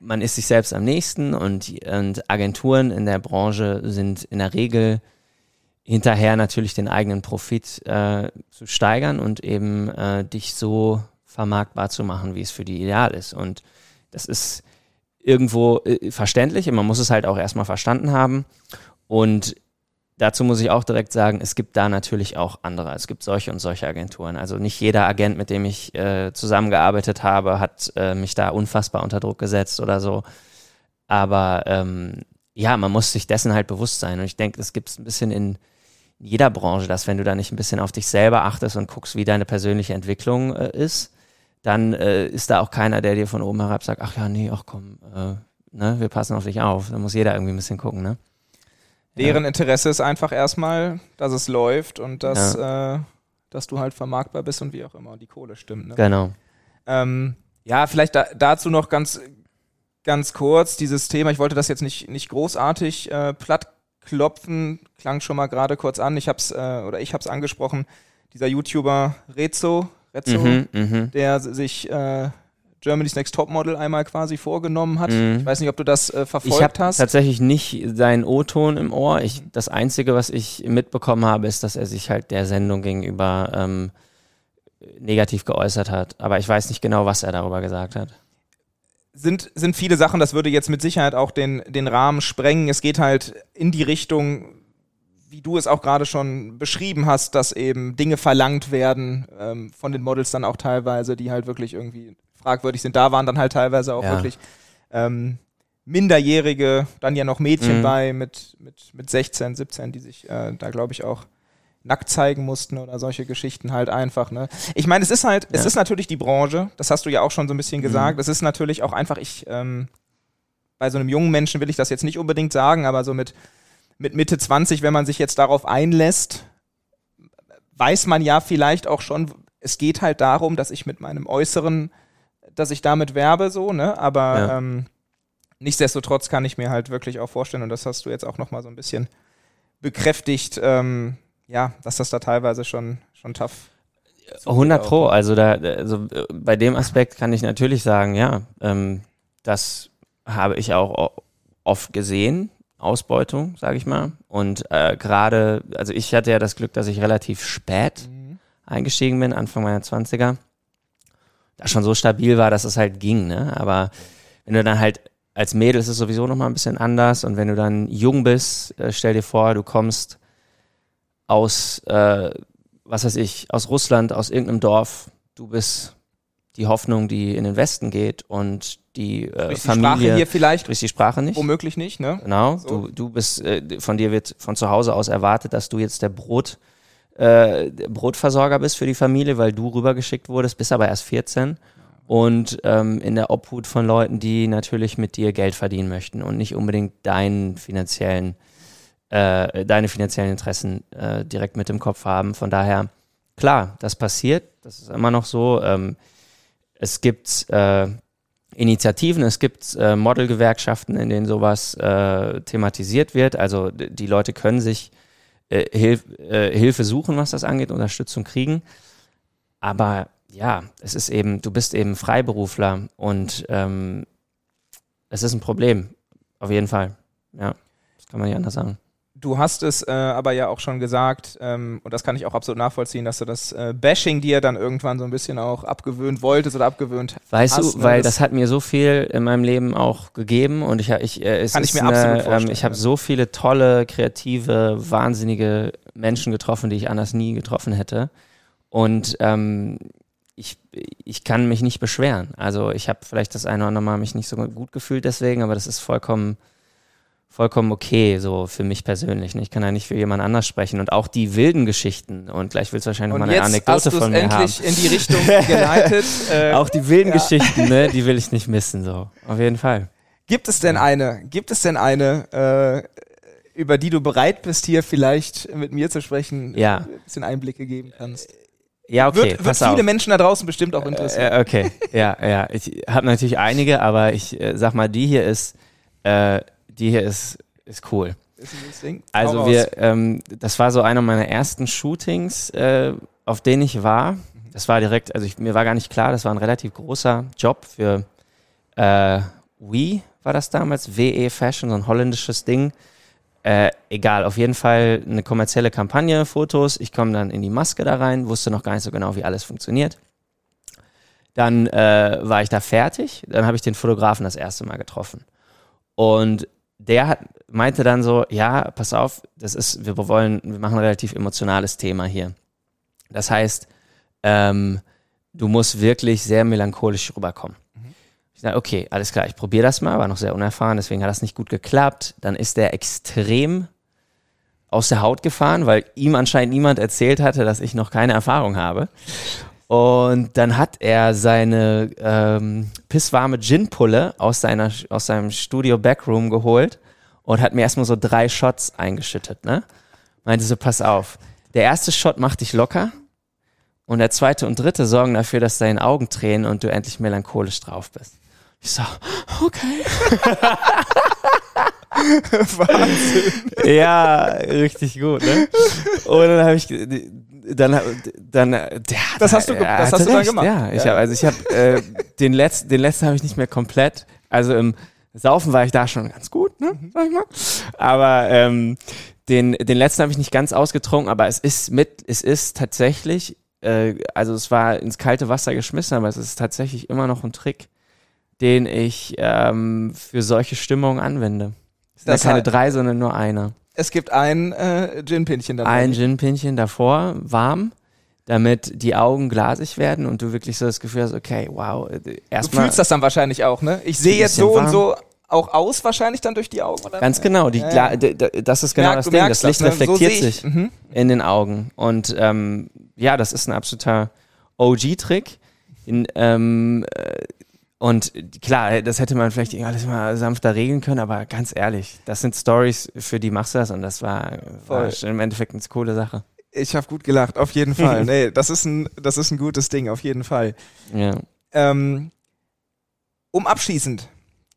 man ist sich selbst am nächsten und, und Agenturen in der Branche sind in der Regel hinterher natürlich den eigenen Profit äh, zu steigern und eben äh, dich so vermarktbar zu machen, wie es für die ideal ist. Und das ist irgendwo äh, verständlich und man muss es halt auch erstmal verstanden haben. Und dazu muss ich auch direkt sagen, es gibt da natürlich auch andere. Es gibt solche und solche Agenturen. Also nicht jeder Agent, mit dem ich äh, zusammengearbeitet habe, hat äh, mich da unfassbar unter Druck gesetzt oder so. Aber ähm, ja, man muss sich dessen halt bewusst sein. Und ich denke, es gibt es ein bisschen in jeder Branche, dass wenn du da nicht ein bisschen auf dich selber achtest und guckst, wie deine persönliche Entwicklung äh, ist, dann äh, ist da auch keiner, der dir von oben herab sagt, ach ja, nee, ach komm, äh, ne, wir passen auf dich auf. Da muss jeder irgendwie ein bisschen gucken, ne? Deren Interesse ist einfach erstmal, dass es läuft und dass, äh, dass du halt vermarktbar bist und wie auch immer und die Kohle stimmt. Ne? Genau. Ähm, ja, vielleicht da, dazu noch ganz, ganz kurz dieses Thema. Ich wollte das jetzt nicht, nicht großartig äh, plattklopfen, klang schon mal gerade kurz an. Ich hab's, äh, oder ich hab's angesprochen, dieser YouTuber Rezo, Rezo, Mhm, mhm. der sich äh, Germany's Next Topmodel einmal quasi vorgenommen hat. Mhm. Ich weiß nicht, ob du das äh, Ich verfolgt habe hast. tatsächlich nicht seinen O-Ton im Ohr. Ich, das Einzige, was ich mitbekommen habe, ist, dass er sich halt der Sendung gegenüber ähm, negativ geäußert hat. Aber ich weiß nicht genau, was er darüber gesagt hat. sind, sind viele Sachen, das würde jetzt mit Sicherheit auch den, den Rahmen sprengen. Es geht halt in die Richtung, wie du es auch gerade schon beschrieben hast, dass eben Dinge verlangt werden ähm, von den Models dann auch teilweise, die halt wirklich irgendwie fragwürdig sind. Da waren dann halt teilweise auch Ja. wirklich ähm, Minderjährige, dann ja noch Mädchen Mhm. bei mit, mit, mit 16, 17, die sich äh, da, glaube ich, auch nackt zeigen mussten oder solche Geschichten halt einfach. Ne? Ich meine, es ist halt, es Ja. ist natürlich die Branche, das hast du ja auch schon so ein bisschen Mhm. gesagt. Es ist natürlich auch einfach, ich, ähm, bei so einem jungen Menschen will ich das jetzt nicht unbedingt sagen, aber so mit, mit Mitte 20, wenn man sich jetzt darauf einlässt, weiß man ja vielleicht auch schon, es geht halt darum, dass ich mit meinem Äußeren, dass ich damit werbe, so, ne? Aber Ja. ähm, nichtsdestotrotz kann ich mir halt wirklich auch vorstellen, und das hast du jetzt auch nochmal so ein bisschen bekräftigt, ähm, ja, dass das da teilweise schon, schon tough 100 auch. Pro. Also, da, also bei dem Aspekt kann ich natürlich sagen, ja, ähm, das habe ich auch oft gesehen. Ausbeutung, sage ich mal. Und äh, gerade, also ich hatte ja das Glück, dass ich relativ spät eingestiegen bin, Anfang meiner 20er, da schon so stabil war, dass es halt ging, ne? Aber wenn du dann halt als Mädel ist es sowieso nochmal ein bisschen anders und wenn du dann jung bist, äh, stell dir vor, du kommst aus, äh, was weiß ich, aus Russland, aus irgendeinem Dorf, du bist die Hoffnung, die in den Westen geht und die äh, Durch die Sprache Familie, hier vielleicht, sprichst die Sprache nicht. womöglich nicht, ne? Genau, So. du, du bist, äh, von dir wird von zu Hause aus erwartet, dass du jetzt der Brot, äh, der Brotversorger bist für die Familie, weil du rübergeschickt wurdest, bist aber erst 14 und ähm, in der Obhut von Leuten, die natürlich mit dir Geld verdienen möchten und nicht unbedingt deinen finanziellen, äh, deine finanziellen Interessen äh, direkt mit im Kopf haben. Von daher, klar, das passiert, das ist immer noch so. Ähm, es gibt äh, Initiativen, es gibt äh, Modelgewerkschaften, in denen sowas äh, thematisiert wird. Also die Leute können sich äh, Hilf, äh, Hilfe suchen, was das angeht, Unterstützung kriegen. Aber ja, es ist eben, du bist eben Freiberufler und ähm, es ist ein Problem, auf jeden Fall. Ja, das kann man nicht anders sagen. Du hast es äh, aber ja auch schon gesagt, ähm, und das kann ich auch absolut nachvollziehen, dass du das äh, Bashing dir dann irgendwann so ein bisschen auch abgewöhnt wolltest oder abgewöhnt Weißt hast, du, ne, weil das- das, hat mir so viel in meinem Leben auch gegeben und ich, ich äh, es Kann ich mir eine, absolut ähm, vorstellen, ich habe so viele tolle, kreative, wahnsinnige Menschen getroffen, die ich anders nie getroffen hätte. Und ähm, ich, ich kann mich nicht beschweren. Also ich habe vielleicht das eine oder andere Mal mich nicht so gut gefühlt deswegen, aber das ist vollkommen, vollkommen okay, so für mich persönlich. ne? Ich kann ja nicht für jemand anders sprechen. Und auch die wilden Geschichten, und gleich willst du wahrscheinlich mal eine hast Anekdote von mir haben. endlich in die Richtung geleitet. Äh, Auch die wilden Ja. Geschichten, ne, die will ich nicht missen, so. Auf jeden Fall. Gibt es denn eine, gibt es denn eine, äh, über die du bereit bist, hier vielleicht mit mir zu sprechen, Ja. ein bisschen Einblicke geben kannst? Ja, okay, wird wird viele auf. Menschen da draußen bestimmt auch interessieren. Äh, okay, ja, ja. Ich habe natürlich einige, aber ich äh, sag mal, die hier ist, äh, die hier ist, ist cool. Ist ein Also wir, ähm, das war so einer meiner ersten Shootings, äh, auf denen ich war. Das war direkt, also ich, mir war gar nicht klar, das war ein relativ großer Job für äh, We war das damals, WE Fashion, so ein holländisches Ding. Äh, egal, auf jeden Fall eine kommerzielle Kampagne, Fotos. Ich komme dann in die Maske da rein, wusste noch gar nicht so genau, wie alles funktioniert. Dann äh, war ich da fertig, dann habe ich den Fotografen das erste Mal getroffen. Und der hat, meinte dann so, ja, pass auf, das ist, wir wollen, wir machen ein relativ emotionales Thema hier. Das heißt, ähm, du musst wirklich sehr melancholisch rüberkommen. Ich sage, okay, alles klar, ich probiere das mal, war noch sehr unerfahren, deswegen hat das nicht gut geklappt. Dann ist der extrem aus der Haut gefahren, weil ihm anscheinend niemand erzählt hatte, dass ich noch keine Erfahrung habe. Und dann hat er seine ähm, pisswarme Gin-Pulle aus, seiner, aus seinem Studio-Backroom geholt und hat mir erstmal so drei Shots eingeschüttet. Ne? Meinte so, pass auf, der erste Shot macht dich locker und der zweite und dritte sorgen dafür, dass deine Augen tränen und du endlich melancholisch drauf bist. Ich so, okay. Ja, richtig gut, ne? Und dann habe ich, dann, dann, der, Das hast du das hast du dann recht, gemacht. Ja, ich Ja. habe, also ich habe äh, den letzten, den letzten habe ich nicht mehr komplett. Also im Saufen war ich da schon ganz gut, ne, sag ich mal. Aber ähm, den, den letzten habe ich nicht ganz ausgetrunken, aber es ist mit, es ist tatsächlich, äh, also es war ins kalte Wasser geschmissen, aber es ist tatsächlich immer noch ein Trick, den ich ähm, für solche Stimmungen anwende. Es sind ja Das keine heißt- drei, sondern nur einer. Es gibt ein äh, Gin-Pinchen dabei. Ein Gin-Pinchen davor, warm, damit die Augen glasig werden und du wirklich so das Gefühl hast, okay, wow, äh, du erstmal. fühlst das dann wahrscheinlich auch, ne? Ich sehe jetzt so und warm. so auch aus wahrscheinlich dann durch die Augen, oder? Ganz genau, die, Ja, ja. das ist genau Merk- das du Ding. Das Licht ne? So reflektiert ich. sich Mhm. in den Augen. Und ähm, ja, das ist ein absoluter OG-Trick. Ähm, äh, und klar, das hätte man vielleicht alles mal sanfter regeln können, aber ganz ehrlich, das sind Stories, für die machst du das und das war, war im Endeffekt eine coole Sache. Ich habe gut gelacht, auf jeden Fall. nee, das ist ein, das ist ein gutes Ding, auf jeden Fall. Ja. Ähm, um abschließend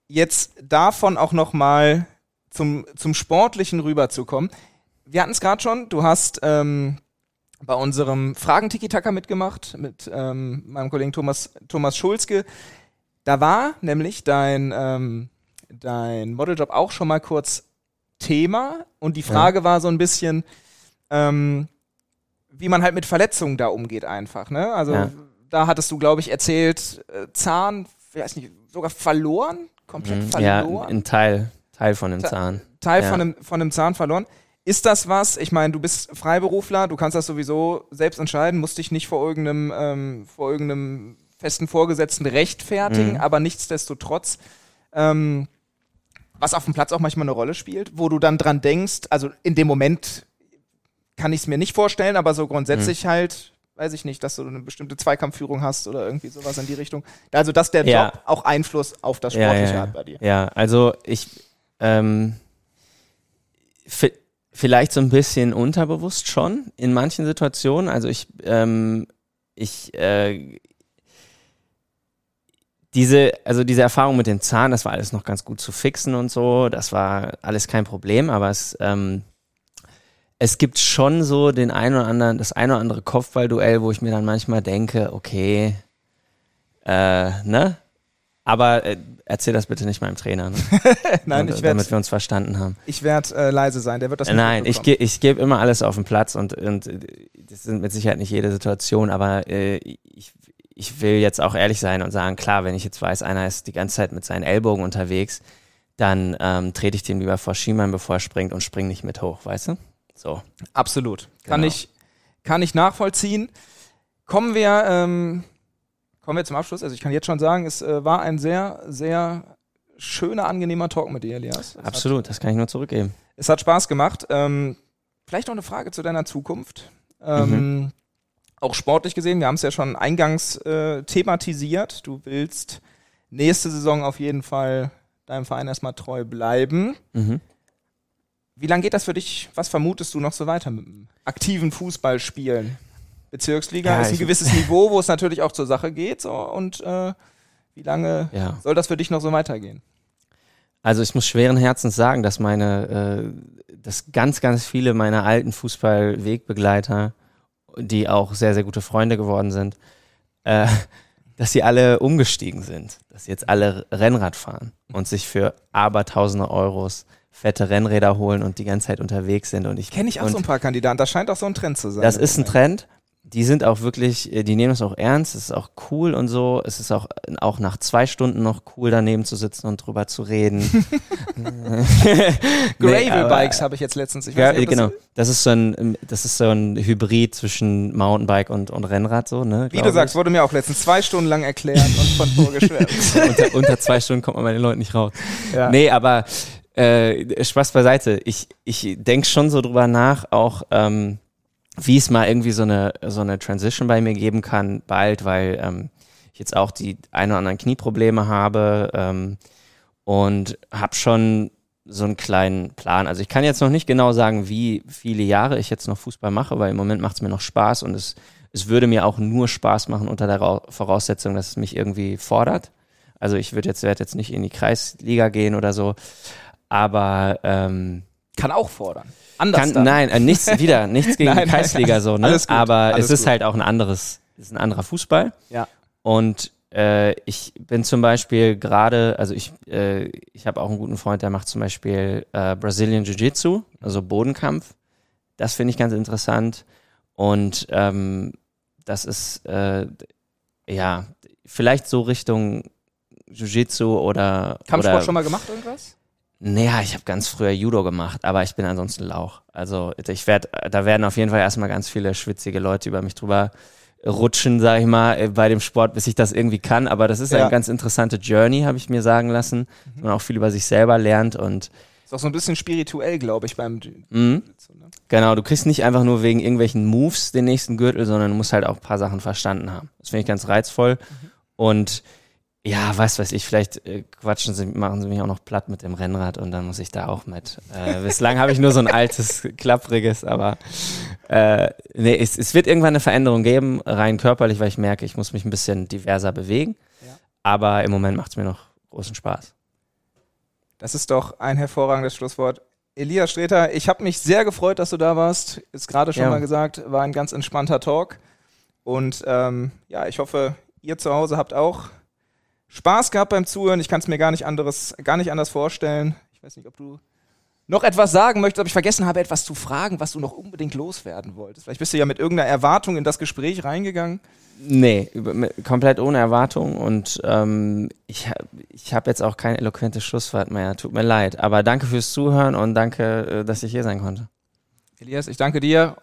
jetzt davon auch noch mal zum, zum Sportlichen rüberzukommen. Wir hatten es gerade schon, du hast ähm, bei unserem Fragen-Tiki-Taka mitgemacht mit ähm, meinem Kollegen Thomas, Thomas Schulzke. Da war nämlich dein, ähm, dein Modeljob auch schon mal kurz Thema und die Frage war so ein bisschen, ähm, wie man halt mit Verletzungen da umgeht einfach. Ne? Also Ja. da hattest du, glaube ich, erzählt, äh, Zahn, ich weiß nicht, sogar verloren, komplett Mhm. Ja, verloren. ein Teil, Teil von dem Ta- Zahn. Teil Ja. von, einem, von einem Zahn verloren. Ist das was? Ich meine, du bist Freiberufler, du kannst das sowieso selbst entscheiden, musst dich nicht vor irgendeinem, ähm, vor irgendeinem festen Vorgesetzten rechtfertigen, Mhm. aber nichtsdestotrotz, ähm, was auf dem Platz auch manchmal eine Rolle spielt, wo du dann dran denkst, also in dem Moment kann ich es mir nicht vorstellen, aber so grundsätzlich Mhm. halt, weiß ich nicht, dass du eine bestimmte Zweikampfführung hast oder irgendwie sowas in die Richtung. Also, dass der Ja. Job auch Einfluss auf das Sportliche ja, ja. hat bei dir. Ja, also ich ähm, vi- vielleicht so ein bisschen unterbewusst schon in manchen Situationen. Also ich, ähm, ich äh, diese, also diese Erfahrung mit dem Zahn, das war alles noch ganz gut zu fixen und so, das war alles kein Problem, aber es, ähm, es gibt schon so den einen oder anderen, das ein oder andere Kopfballduell, wo ich mir dann manchmal denke, okay, äh, ne? Aber äh, erzähl das bitte nicht meinem Trainer, ne? Nein, Und, ich äh, werde damit wir uns verstanden haben. Ich werde äh, leise sein, der wird das nicht Nein, ich, ge ich gebe immer alles auf den Platz und, und äh, das sind mit Sicherheit nicht jede Situation, aber äh, ich, ich will jetzt auch ehrlich sein und sagen, klar, wenn ich jetzt weiß, einer ist die ganze Zeit mit seinen Ellbogen unterwegs, dann ähm, trete ich dem lieber vor Schienbein, bevor er springt und spring nicht mit hoch, weißt du? So. Absolut. Kann, Genau. ich, kann ich nachvollziehen. Kommen wir, ähm, kommen wir zum Abschluss. Also ich kann jetzt schon sagen, es äh, war ein sehr, sehr schöner, angenehmer Talk mit dir, Elias. Es Absolut, Hat, das kann ich nur zurückgeben. es hat Spaß gemacht. Ähm, vielleicht noch eine Frage zu deiner Zukunft. Ähm, Auch sportlich gesehen, wir haben es ja schon eingangs äh, thematisiert. Du willst nächste Saison auf jeden Fall deinem Verein erstmal treu bleiben. Mhm. Wie lange geht das für dich? Was vermutest du noch so weiter mit dem aktiven Fußballspielen? Bezirksliga Ja, ist ein gewisses Niveau, wo es natürlich auch zur Sache geht. So, und äh, wie lange Ja. soll das für dich noch so weitergehen? Also ich muss schweren Herzens sagen, dass meine, äh, dass ganz, ganz viele meiner alten Fußballwegbegleiter, die auch sehr, sehr gute Freunde geworden sind, äh, dass sie alle umgestiegen sind, dass sie jetzt alle Rennrad fahren und sich für abertausende Euros fette Rennräder holen und die ganze Zeit unterwegs sind. Und ich Kenne ich auch so ein paar Kandidaten. Das scheint auch so ein Trend zu sein. Das ist ein Trend. Die sind auch wirklich, äh, die nehmen es auch ernst, es ist auch cool und so. Es ist auch, auch nach zwei Stunden noch cool, daneben zu sitzen und drüber zu reden. Nee, Gravel-Bikes habe ich jetzt letztens. Ich Ja, weiß nicht, genau. Das ist so ein, das ist so ein Hybrid zwischen Mountainbike und, und Rennrad, so, ne? Wie du ich. sagst, wurde mir auch letztens zwei Stunden lang erklärt und von vorgeschwärmt. unter, unter zwei Stunden kommt man bei den Leuten nicht raus. ja. Nee, aber äh, Spaß beiseite. Ich, ich denke schon so drüber nach, auch ähm, wie es mal irgendwie so eine, so eine Transition bei mir geben kann, bald, weil ähm, ich jetzt auch die ein oder anderen Knieprobleme habe ähm, und habe schon so einen kleinen Plan. Also ich kann jetzt noch nicht genau sagen, wie viele Jahre ich jetzt noch Fußball mache, weil im Moment macht es mir noch Spaß und es, es würde mir auch nur Spaß machen unter der Ra- Voraussetzung, dass es mich irgendwie fordert. Also ich würde jetzt, werd jetzt nicht in die Kreisliga gehen oder so, aber ähm, Kann auch fordern. Anders kann, dann. nein, äh, nichts wieder, nichts gegen Nein, die nein, Kreisliga so, ne? gut, aber es ist gut. halt auch ein anderes, es ist ein anderer Fußball. Ja. Und äh, ich bin zum Beispiel gerade, also ich, äh, ich habe auch einen guten Freund, der macht zum Beispiel äh, Brazilian Jiu-Jitsu, also Bodenkampf. Das finde ich ganz interessant. Und ähm, das ist äh, ja vielleicht so Richtung Jiu-Jitsu oder Kampfsport oder, schon mal gemacht, irgendwas? Naja, ich habe ganz früher Judo gemacht, aber ich bin ansonsten Lauch. Also ich werde, da werden auf jeden Fall erstmal ganz viele schwitzige Leute über mich drüber rutschen, sag ich mal, äh, bei dem Sport, bis ich das irgendwie kann. Aber das ist Ja. eine ganz interessante Journey, habe ich mir sagen lassen. Mhm. Man auch viel über sich selber lernt und Ist auch so ein bisschen spirituell, glaube ich, beim Jiu- mh, Jitsu, ne? genau, du kriegst nicht einfach nur wegen irgendwelchen Moves den nächsten Gürtel, sondern du musst halt auch ein paar Sachen verstanden haben. Das finde ich ganz reizvoll. Und ja, was weiß ich, vielleicht äh, quatschen sie, machen sie mich auch noch platt mit dem Rennrad und dann muss ich da auch mit. Äh, bislang habe ich nur so ein altes, klappriges, aber äh, nee, es, es wird irgendwann eine Veränderung geben, rein körperlich, weil ich merke, ich muss mich ein bisschen diverser bewegen. Ja. Aber im Moment macht es mir noch großen Spaß. Das ist doch ein hervorragendes Schlusswort. Elias Streter, ich habe mich sehr gefreut, dass du da warst. Ist gerade schon Ja. mal gesagt, war ein ganz entspannter Talk. Und ähm, ja, ich hoffe, ihr zu Hause habt auch Spaß gehabt beim Zuhören. Ich kann es mir gar nicht anderes, gar nicht anders vorstellen. Ich weiß nicht, ob du noch etwas sagen möchtest, ob ich vergessen habe, etwas zu fragen, was du noch unbedingt loswerden wolltest. Vielleicht bist du ja mit irgendeiner Erwartung in das Gespräch reingegangen. Nee, komplett ohne Erwartung und ähm, ich, ich habe jetzt auch kein eloquentes Schlusswort mehr, tut mir leid. Aber danke fürs Zuhören und danke, äh, dass ich hier sein konnte. Elias, ich danke dir